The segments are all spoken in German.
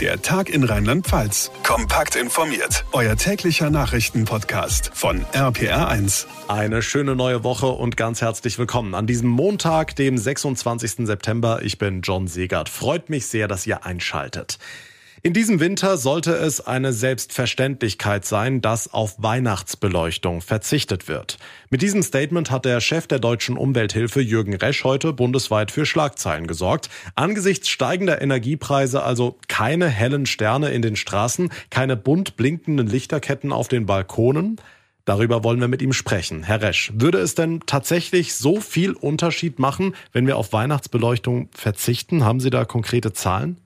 Der Tag in Rheinland-Pfalz. Kompakt informiert. Euer täglicher Nachrichtenpodcast von RPR1. Eine schöne neue Woche und ganz herzlich willkommen an diesem Montag, dem 26. September. Ich bin John Segert. Freut mich sehr, dass ihr einschaltet. In diesem Winter sollte es eine Selbstverständlichkeit sein, dass auf Weihnachtsbeleuchtung verzichtet wird. Mit diesem Statement hat der Chef der deutschen Umwelthilfe Jürgen Resch heute bundesweit für Schlagzeilen gesorgt. Angesichts steigender Energiepreise also keine hellen Sterne in den Straßen, keine bunt blinkenden Lichterketten auf den Balkonen. Darüber wollen wir mit ihm sprechen. Herr Resch, würde es denn tatsächlich so viel Unterschied machen, wenn wir auf Weihnachtsbeleuchtung verzichten? Haben Sie da konkrete Zahlen?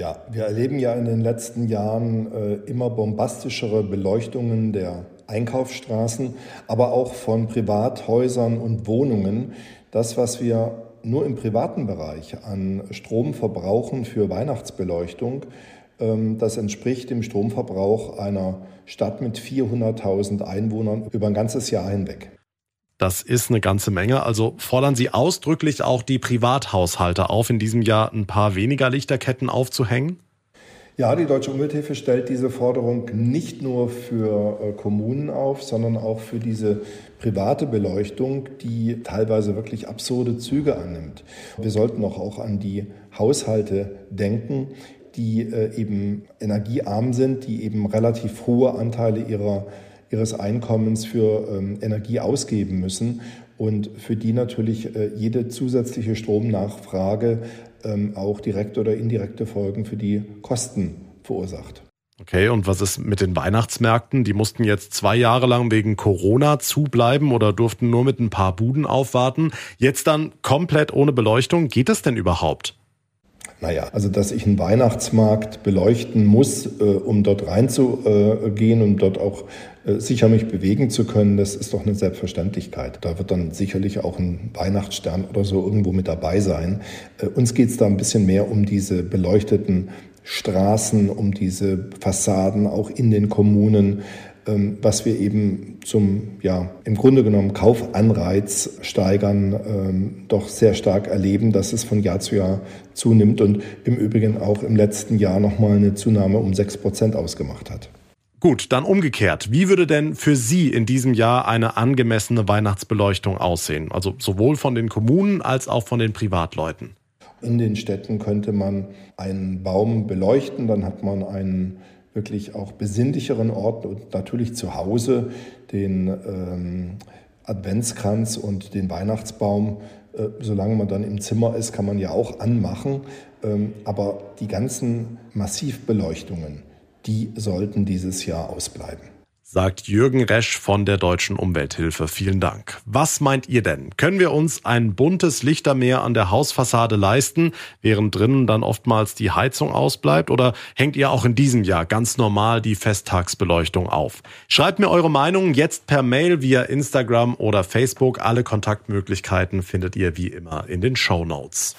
Ja, wir erleben ja in den letzten Jahren äh, immer bombastischere Beleuchtungen der Einkaufsstraßen, aber auch von Privathäusern und Wohnungen. Das, was wir nur im privaten Bereich an Strom verbrauchen für Weihnachtsbeleuchtung, ähm, das entspricht dem Stromverbrauch einer Stadt mit 400.000 Einwohnern über ein ganzes Jahr hinweg. Das ist eine ganze Menge. Also fordern Sie ausdrücklich auch die Privathaushalte auf, in diesem Jahr ein paar weniger Lichterketten aufzuhängen? Ja, die Deutsche Umwelthilfe stellt diese Forderung nicht nur für äh, Kommunen auf, sondern auch für diese private Beleuchtung, die teilweise wirklich absurde Züge annimmt. Wir sollten auch, an die Haushalte denken, die äh, eben energiearm sind, die eben relativ hohe Anteile ihrer ihres Einkommens für ähm, Energie ausgeben müssen und für die natürlich äh, jede zusätzliche Stromnachfrage ähm, auch direkte oder indirekte Folgen für die Kosten verursacht. Okay, und was ist mit den Weihnachtsmärkten? Die mussten jetzt zwei Jahre lang wegen Corona zubleiben oder durften nur mit ein paar Buden aufwarten. Jetzt dann komplett ohne Beleuchtung. Geht das denn überhaupt? Naja, also dass ich einen Weihnachtsmarkt beleuchten muss, äh, um dort reinzugehen und dort auch äh, sicher mich bewegen zu können, das ist doch eine Selbstverständlichkeit. Da wird dann sicherlich auch ein Weihnachtsstern oder so irgendwo mit dabei sein. Äh, uns geht es da ein bisschen mehr um diese beleuchteten Straßen, um diese Fassaden auch in den Kommunen, was wir eben zum, ja, im Grunde genommen Kaufanreiz steigern, ähm, doch sehr stark erleben, dass es von Jahr zu Jahr zunimmt und im Übrigen auch im letzten Jahr nochmal eine Zunahme um sechs Prozent ausgemacht hat. Gut, dann umgekehrt. Wie würde denn für Sie in diesem Jahr eine angemessene Weihnachtsbeleuchtung aussehen? Also sowohl von den Kommunen als auch von den Privatleuten. In den Städten könnte man einen Baum beleuchten, dann hat man einen wirklich auch besinnlicheren Ort und natürlich zu Hause den ähm, Adventskranz und den Weihnachtsbaum. Äh, solange man dann im Zimmer ist, kann man ja auch anmachen. Ähm, aber die ganzen Massivbeleuchtungen, die sollten dieses Jahr ausbleiben sagt Jürgen Resch von der Deutschen Umwelthilfe. Vielen Dank. Was meint ihr denn? Können wir uns ein buntes Lichtermeer an der Hausfassade leisten, während drinnen dann oftmals die Heizung ausbleibt? Oder hängt ihr auch in diesem Jahr ganz normal die Festtagsbeleuchtung auf? Schreibt mir eure Meinung jetzt per Mail via Instagram oder Facebook. Alle Kontaktmöglichkeiten findet ihr wie immer in den Show Notes.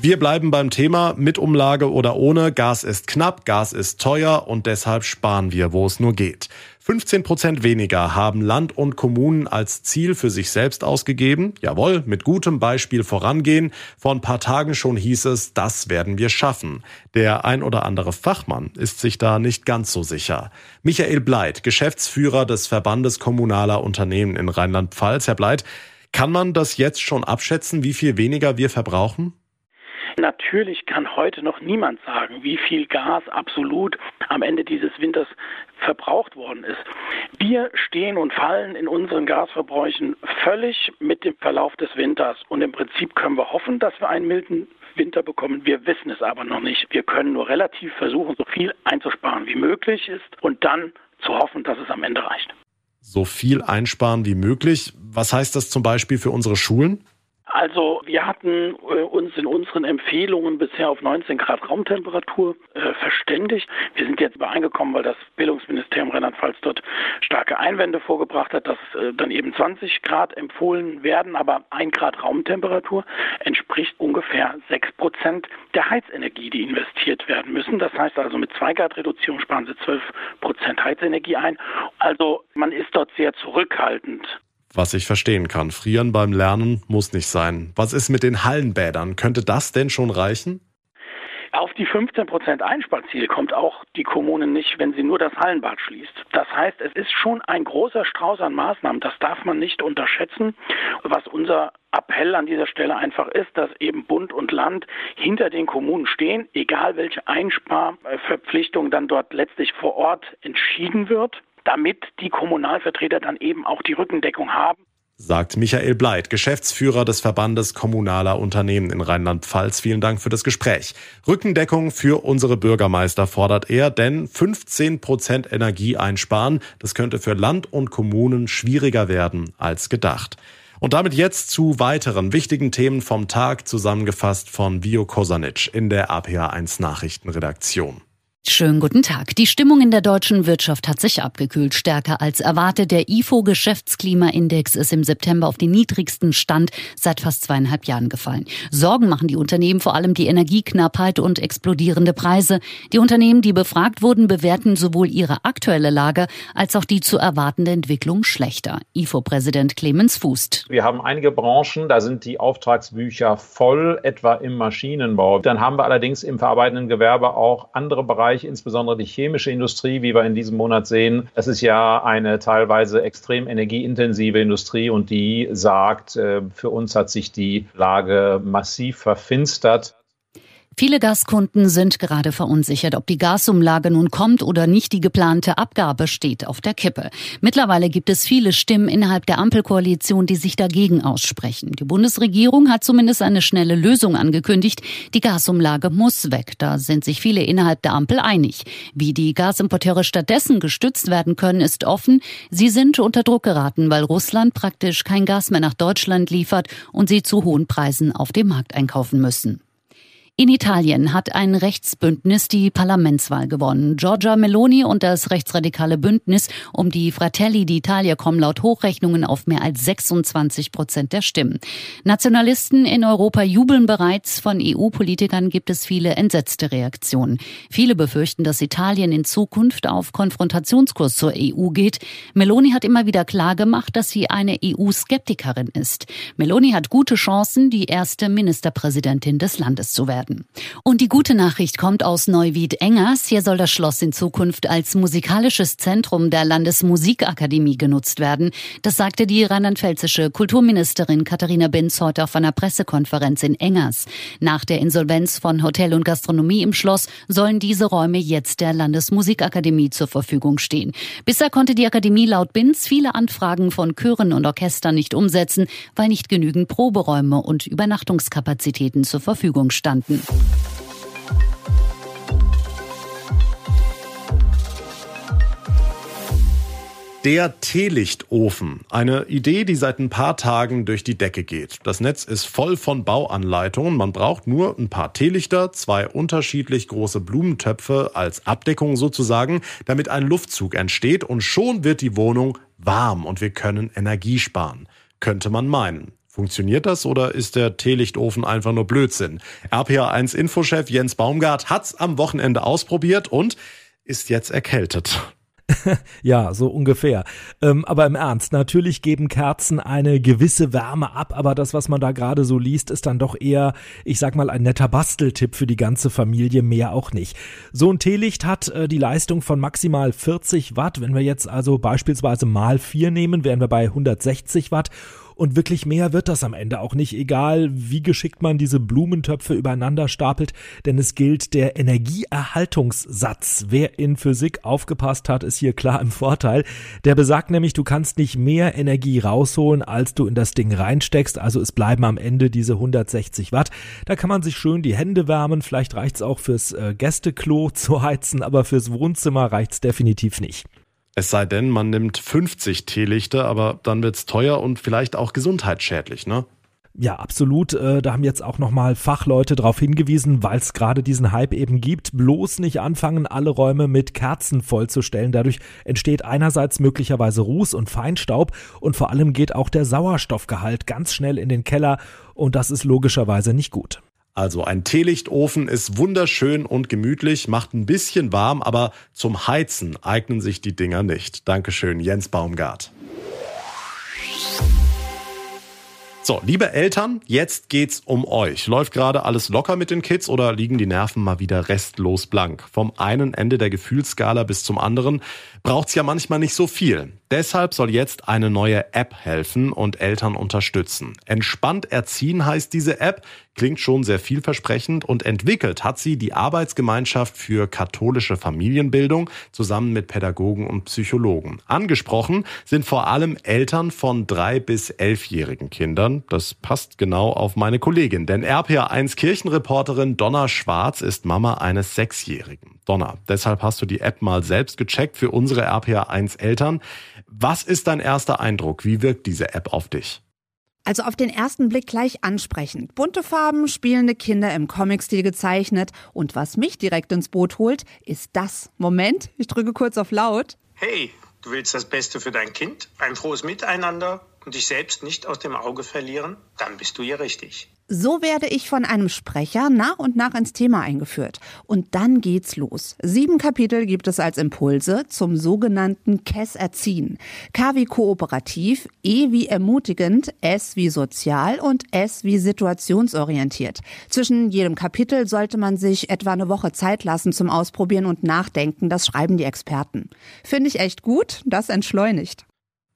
Wir bleiben beim Thema mit Umlage oder ohne. Gas ist knapp, Gas ist teuer und deshalb sparen wir, wo es nur geht. 15 Prozent weniger haben Land und Kommunen als Ziel für sich selbst ausgegeben. Jawohl, mit gutem Beispiel vorangehen. Vor ein paar Tagen schon hieß es, das werden wir schaffen. Der ein oder andere Fachmann ist sich da nicht ganz so sicher. Michael Bleit, Geschäftsführer des Verbandes kommunaler Unternehmen in Rheinland-Pfalz. Herr Bleit, kann man das jetzt schon abschätzen, wie viel weniger wir verbrauchen? Natürlich kann heute noch niemand sagen, wie viel Gas absolut am Ende dieses Winters verbraucht worden ist. Wir stehen und fallen in unseren Gasverbräuchen völlig mit dem Verlauf des Winters. Und im Prinzip können wir hoffen, dass wir einen milden Winter bekommen. Wir wissen es aber noch nicht. Wir können nur relativ versuchen, so viel einzusparen wie möglich ist und dann zu hoffen, dass es am Ende reicht. So viel einsparen wie möglich. Was heißt das zum Beispiel für unsere Schulen? Also wir hatten äh, uns in unseren Empfehlungen bisher auf 19 Grad Raumtemperatur äh, verständigt. Wir sind jetzt übereingekommen, weil das Bildungsministerium Rheinland-Pfalz dort starke Einwände vorgebracht hat, dass äh, dann eben 20 Grad empfohlen werden, aber ein Grad Raumtemperatur entspricht ungefähr 6 Prozent der Heizenergie, die investiert werden müssen. Das heißt also mit 2 Grad Reduzierung sparen Sie 12 Prozent Heizenergie ein. Also man ist dort sehr zurückhaltend was ich verstehen kann. Frieren beim Lernen muss nicht sein. Was ist mit den Hallenbädern? Könnte das denn schon reichen? Auf die 15 Prozent Einsparziel kommt auch die Kommune nicht, wenn sie nur das Hallenbad schließt. Das heißt, es ist schon ein großer Strauß an Maßnahmen. Das darf man nicht unterschätzen. Was unser Appell an dieser Stelle einfach ist, dass eben Bund und Land hinter den Kommunen stehen, egal welche Einsparverpflichtung dann dort letztlich vor Ort entschieden wird, damit die Kommunalvertreter dann eben auch die Rückendeckung haben sagt Michael Bleit, Geschäftsführer des Verbandes kommunaler Unternehmen in Rheinland-Pfalz. Vielen Dank für das Gespräch. Rückendeckung für unsere Bürgermeister fordert er, denn 15 Prozent Energie einsparen, das könnte für Land und Kommunen schwieriger werden als gedacht. Und damit jetzt zu weiteren wichtigen Themen vom Tag zusammengefasst von Vio Kosanic in der APA1 Nachrichtenredaktion. Schönen guten Tag. Die Stimmung in der deutschen Wirtschaft hat sich abgekühlt, stärker als erwartet. Der IFO-Geschäftsklimaindex ist im September auf den niedrigsten Stand seit fast zweieinhalb Jahren gefallen. Sorgen machen die Unternehmen vor allem die Energieknappheit und explodierende Preise. Die Unternehmen, die befragt wurden, bewerten sowohl ihre aktuelle Lage als auch die zu erwartende Entwicklung schlechter. IFO-Präsident Clemens Fußt. Wir haben einige Branchen, da sind die Auftragsbücher voll, etwa im Maschinenbau. Dann haben wir allerdings im verarbeitenden Gewerbe auch andere Bereiche, Bereich, insbesondere die chemische Industrie, wie wir in diesem Monat sehen. Das ist ja eine teilweise extrem energieintensive Industrie und die sagt, äh, für uns hat sich die Lage massiv verfinstert. Viele Gaskunden sind gerade verunsichert, ob die Gasumlage nun kommt oder nicht. Die geplante Abgabe steht auf der Kippe. Mittlerweile gibt es viele Stimmen innerhalb der Ampelkoalition, die sich dagegen aussprechen. Die Bundesregierung hat zumindest eine schnelle Lösung angekündigt. Die Gasumlage muss weg. Da sind sich viele innerhalb der Ampel einig. Wie die Gasimporteure stattdessen gestützt werden können, ist offen. Sie sind unter Druck geraten, weil Russland praktisch kein Gas mehr nach Deutschland liefert und sie zu hohen Preisen auf dem Markt einkaufen müssen. In Italien hat ein Rechtsbündnis die Parlamentswahl gewonnen. Giorgia Meloni und das rechtsradikale Bündnis um die Fratelli d'Italia kommen laut Hochrechnungen auf mehr als 26 Prozent der Stimmen. Nationalisten in Europa jubeln bereits. Von EU-Politikern gibt es viele entsetzte Reaktionen. Viele befürchten, dass Italien in Zukunft auf Konfrontationskurs zur EU geht. Meloni hat immer wieder klargemacht, dass sie eine EU-Skeptikerin ist. Meloni hat gute Chancen, die erste Ministerpräsidentin des Landes zu werden werden. Und die gute Nachricht kommt aus Neuwied-Engers. Hier soll das Schloss in Zukunft als musikalisches Zentrum der Landesmusikakademie genutzt werden. Das sagte die rheinland-pfälzische Kulturministerin Katharina Binz heute auf einer Pressekonferenz in Engers. Nach der Insolvenz von Hotel und Gastronomie im Schloss sollen diese Räume jetzt der Landesmusikakademie zur Verfügung stehen. Bisher konnte die Akademie laut Binz viele Anfragen von Chören und Orchestern nicht umsetzen, weil nicht genügend Proberäume und Übernachtungskapazitäten zur Verfügung standen. Der Teelichtofen. Eine Idee, die seit ein paar Tagen durch die Decke geht. Das Netz ist voll von Bauanleitungen. Man braucht nur ein paar Teelichter, zwei unterschiedlich große Blumentöpfe als Abdeckung sozusagen, damit ein Luftzug entsteht und schon wird die Wohnung warm und wir können Energie sparen. Könnte man meinen. Funktioniert das oder ist der Teelichtofen einfach nur Blödsinn? RPA1 Infochef Jens Baumgart hat's am Wochenende ausprobiert und ist jetzt erkältet. ja, so ungefähr. Ähm, aber im Ernst, natürlich geben Kerzen eine gewisse Wärme ab, aber das, was man da gerade so liest, ist dann doch eher, ich sag mal, ein netter Basteltipp für die ganze Familie, mehr auch nicht. So ein Teelicht hat äh, die Leistung von maximal 40 Watt. Wenn wir jetzt also beispielsweise mal 4 nehmen, wären wir bei 160 Watt. Und wirklich mehr wird das am Ende auch nicht, egal wie geschickt man diese Blumentöpfe übereinander stapelt, denn es gilt der Energieerhaltungssatz. Wer in Physik aufgepasst hat, ist hier klar im Vorteil. Der besagt nämlich, du kannst nicht mehr Energie rausholen, als du in das Ding reinsteckst. Also es bleiben am Ende diese 160 Watt. Da kann man sich schön die Hände wärmen. Vielleicht reicht's auch fürs äh, Gästeklo zu heizen, aber fürs Wohnzimmer reicht's definitiv nicht. Es sei denn, man nimmt 50 Teelichter, aber dann wird's teuer und vielleicht auch gesundheitsschädlich, ne? Ja, absolut. Äh, da haben jetzt auch nochmal Fachleute darauf hingewiesen, weil es gerade diesen Hype eben gibt. Bloß nicht anfangen, alle Räume mit Kerzen vollzustellen. Dadurch entsteht einerseits möglicherweise Ruß und Feinstaub und vor allem geht auch der Sauerstoffgehalt ganz schnell in den Keller und das ist logischerweise nicht gut. Also ein Teelichtofen ist wunderschön und gemütlich, macht ein bisschen warm, aber zum Heizen eignen sich die Dinger nicht. Dankeschön, Jens Baumgart. So, liebe Eltern, jetzt geht's um euch. Läuft gerade alles locker mit den Kids oder liegen die Nerven mal wieder restlos blank? Vom einen Ende der Gefühlsskala bis zum anderen braucht's ja manchmal nicht so viel. Deshalb soll jetzt eine neue App helfen und Eltern unterstützen. Entspannt erziehen heißt diese App, klingt schon sehr vielversprechend und entwickelt hat sie die Arbeitsgemeinschaft für katholische Familienbildung zusammen mit Pädagogen und Psychologen. Angesprochen sind vor allem Eltern von drei bis elfjährigen Kindern. Das passt genau auf meine Kollegin, denn RPA1 Kirchenreporterin Donna Schwarz ist Mama eines Sechsjährigen. Donna, deshalb hast du die App mal selbst gecheckt für unsere RPA1 Eltern. Was ist dein erster Eindruck? Wie wirkt diese App auf dich? Also auf den ersten Blick gleich ansprechend. Bunte Farben, spielende Kinder im Comic-Stil gezeichnet. Und was mich direkt ins Boot holt, ist das. Moment, ich drücke kurz auf laut. Hey, du willst das Beste für dein Kind? Ein frohes Miteinander und dich selbst nicht aus dem Auge verlieren? Dann bist du hier richtig. So werde ich von einem Sprecher nach und nach ins Thema eingeführt. Und dann geht's los. Sieben Kapitel gibt es als Impulse zum sogenannten KESS Erziehen. K wie kooperativ, E wie ermutigend, S wie sozial und S wie situationsorientiert. Zwischen jedem Kapitel sollte man sich etwa eine Woche Zeit lassen zum Ausprobieren und Nachdenken. Das schreiben die Experten. Finde ich echt gut. Das entschleunigt.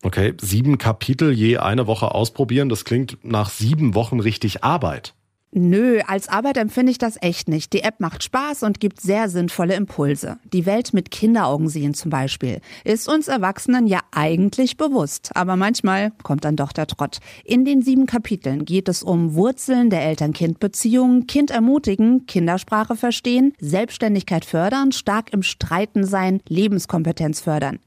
Okay, sieben Kapitel je eine Woche ausprobieren, das klingt nach sieben Wochen richtig Arbeit. Nö, als Arbeit empfinde ich das echt nicht. Die App macht Spaß und gibt sehr sinnvolle Impulse. Die Welt mit Kinderaugen sehen zum Beispiel. Ist uns Erwachsenen ja eigentlich bewusst. Aber manchmal kommt dann doch der Trott. In den sieben Kapiteln geht es um Wurzeln der Eltern-Kind-Beziehungen, Kind ermutigen, Kindersprache verstehen, Selbstständigkeit fördern, stark im Streiten sein, Lebenskompetenz fördern.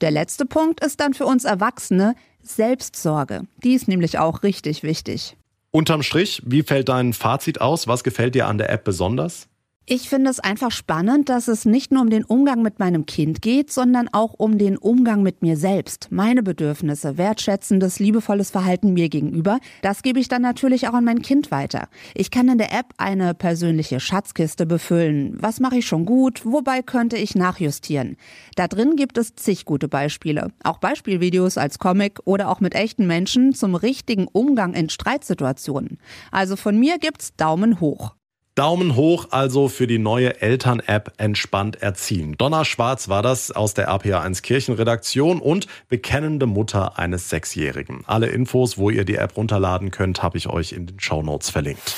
Der letzte Punkt ist dann für uns Erwachsene Selbstsorge. Die ist nämlich auch richtig wichtig. Unterm Strich, wie fällt dein Fazit aus? Was gefällt dir an der App besonders? Ich finde es einfach spannend, dass es nicht nur um den Umgang mit meinem Kind geht, sondern auch um den Umgang mit mir selbst. Meine Bedürfnisse, wertschätzendes, liebevolles Verhalten mir gegenüber, das gebe ich dann natürlich auch an mein Kind weiter. Ich kann in der App eine persönliche Schatzkiste befüllen. Was mache ich schon gut? Wobei könnte ich nachjustieren? Da drin gibt es zig gute Beispiele. Auch Beispielvideos als Comic oder auch mit echten Menschen zum richtigen Umgang in Streitsituationen. Also von mir gibt's Daumen hoch. Daumen hoch also für die neue Eltern-App Entspannt Erziehen. Donna Schwarz war das aus der APA1 Kirchenredaktion und bekennende Mutter eines Sechsjährigen. Alle Infos, wo ihr die App runterladen könnt, habe ich euch in den Show Notes verlinkt.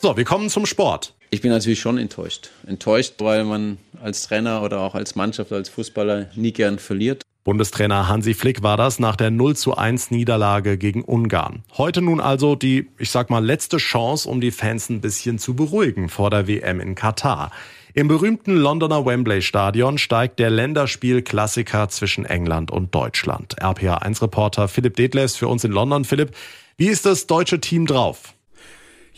So, wir kommen zum Sport. Ich bin natürlich schon enttäuscht. Enttäuscht, weil man als Trainer oder auch als Mannschaft, als Fußballer nie gern verliert. Bundestrainer Hansi Flick war das nach der 0 zu 1 Niederlage gegen Ungarn. Heute nun also die, ich sag mal, letzte Chance, um die Fans ein bisschen zu beruhigen vor der WM in Katar. Im berühmten Londoner Wembley Stadion steigt der Länderspiel-Klassiker zwischen England und Deutschland. RPA1-Reporter Philipp Detlefs für uns in London. Philipp, wie ist das deutsche Team drauf?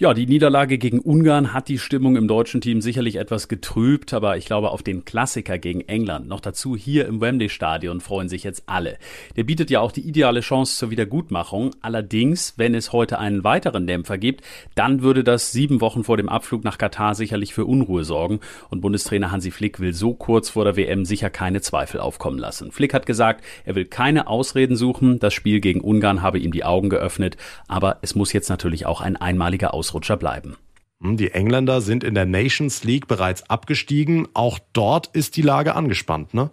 Ja, die Niederlage gegen Ungarn hat die Stimmung im deutschen Team sicherlich etwas getrübt, aber ich glaube auf den Klassiker gegen England, noch dazu hier im Wembley Stadion, freuen sich jetzt alle. Der bietet ja auch die ideale Chance zur Wiedergutmachung. Allerdings, wenn es heute einen weiteren Dämpfer gibt, dann würde das sieben Wochen vor dem Abflug nach Katar sicherlich für Unruhe sorgen und Bundestrainer Hansi Flick will so kurz vor der WM sicher keine Zweifel aufkommen lassen. Flick hat gesagt, er will keine Ausreden suchen, das Spiel gegen Ungarn habe ihm die Augen geöffnet, aber es muss jetzt natürlich auch ein einmaliger Ausrutscher Ausrutscher bleiben. Hm, die Engländer sind in der Nations League bereits abgestiegen. Auch dort ist die Lage angespannt, ne?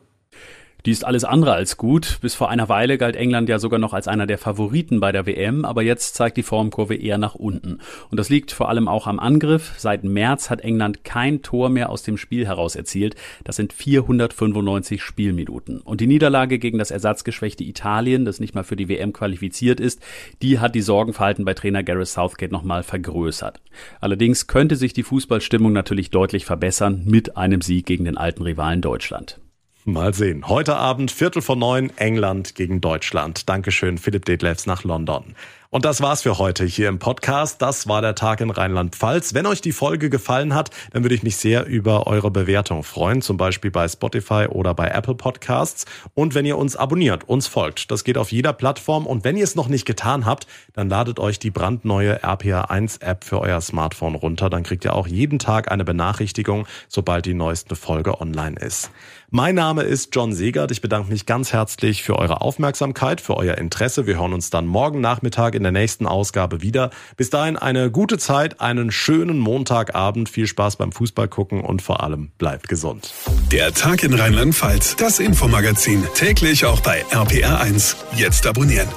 Die ist alles andere als gut. Bis vor einer Weile galt England ja sogar noch als einer der Favoriten bei der WM, aber jetzt zeigt die Formkurve eher nach unten. Und das liegt vor allem auch am Angriff. Seit März hat England kein Tor mehr aus dem Spiel heraus erzielt. Das sind 495 Spielminuten. Und die Niederlage gegen das ersatzgeschwächte Italien, das nicht mal für die WM qualifiziert ist, die hat die Sorgenverhalten bei Trainer Gareth Southgate nochmal vergrößert. Allerdings könnte sich die Fußballstimmung natürlich deutlich verbessern mit einem Sieg gegen den alten Rivalen Deutschland. Mal sehen. Heute Abend Viertel vor neun England gegen Deutschland. Dankeschön, Philipp Detlefs nach London. Und das war's für heute hier im Podcast. Das war der Tag in Rheinland-Pfalz. Wenn euch die Folge gefallen hat, dann würde ich mich sehr über eure Bewertung freuen, zum Beispiel bei Spotify oder bei Apple Podcasts. Und wenn ihr uns abonniert, uns folgt, das geht auf jeder Plattform. Und wenn ihr es noch nicht getan habt, dann ladet euch die brandneue RPA1 App für euer Smartphone runter. Dann kriegt ihr auch jeden Tag eine Benachrichtigung, sobald die neueste Folge online ist. Mein Name ist John Segert. Ich bedanke mich ganz herzlich für eure Aufmerksamkeit, für euer Interesse. Wir hören uns dann morgen Nachmittag in der nächsten Ausgabe wieder. Bis dahin eine gute Zeit, einen schönen Montagabend, viel Spaß beim Fußball gucken und vor allem bleibt gesund. Der Tag in Rheinland-Pfalz, das Infomagazin, täglich auch bei RPR1. Jetzt abonnieren.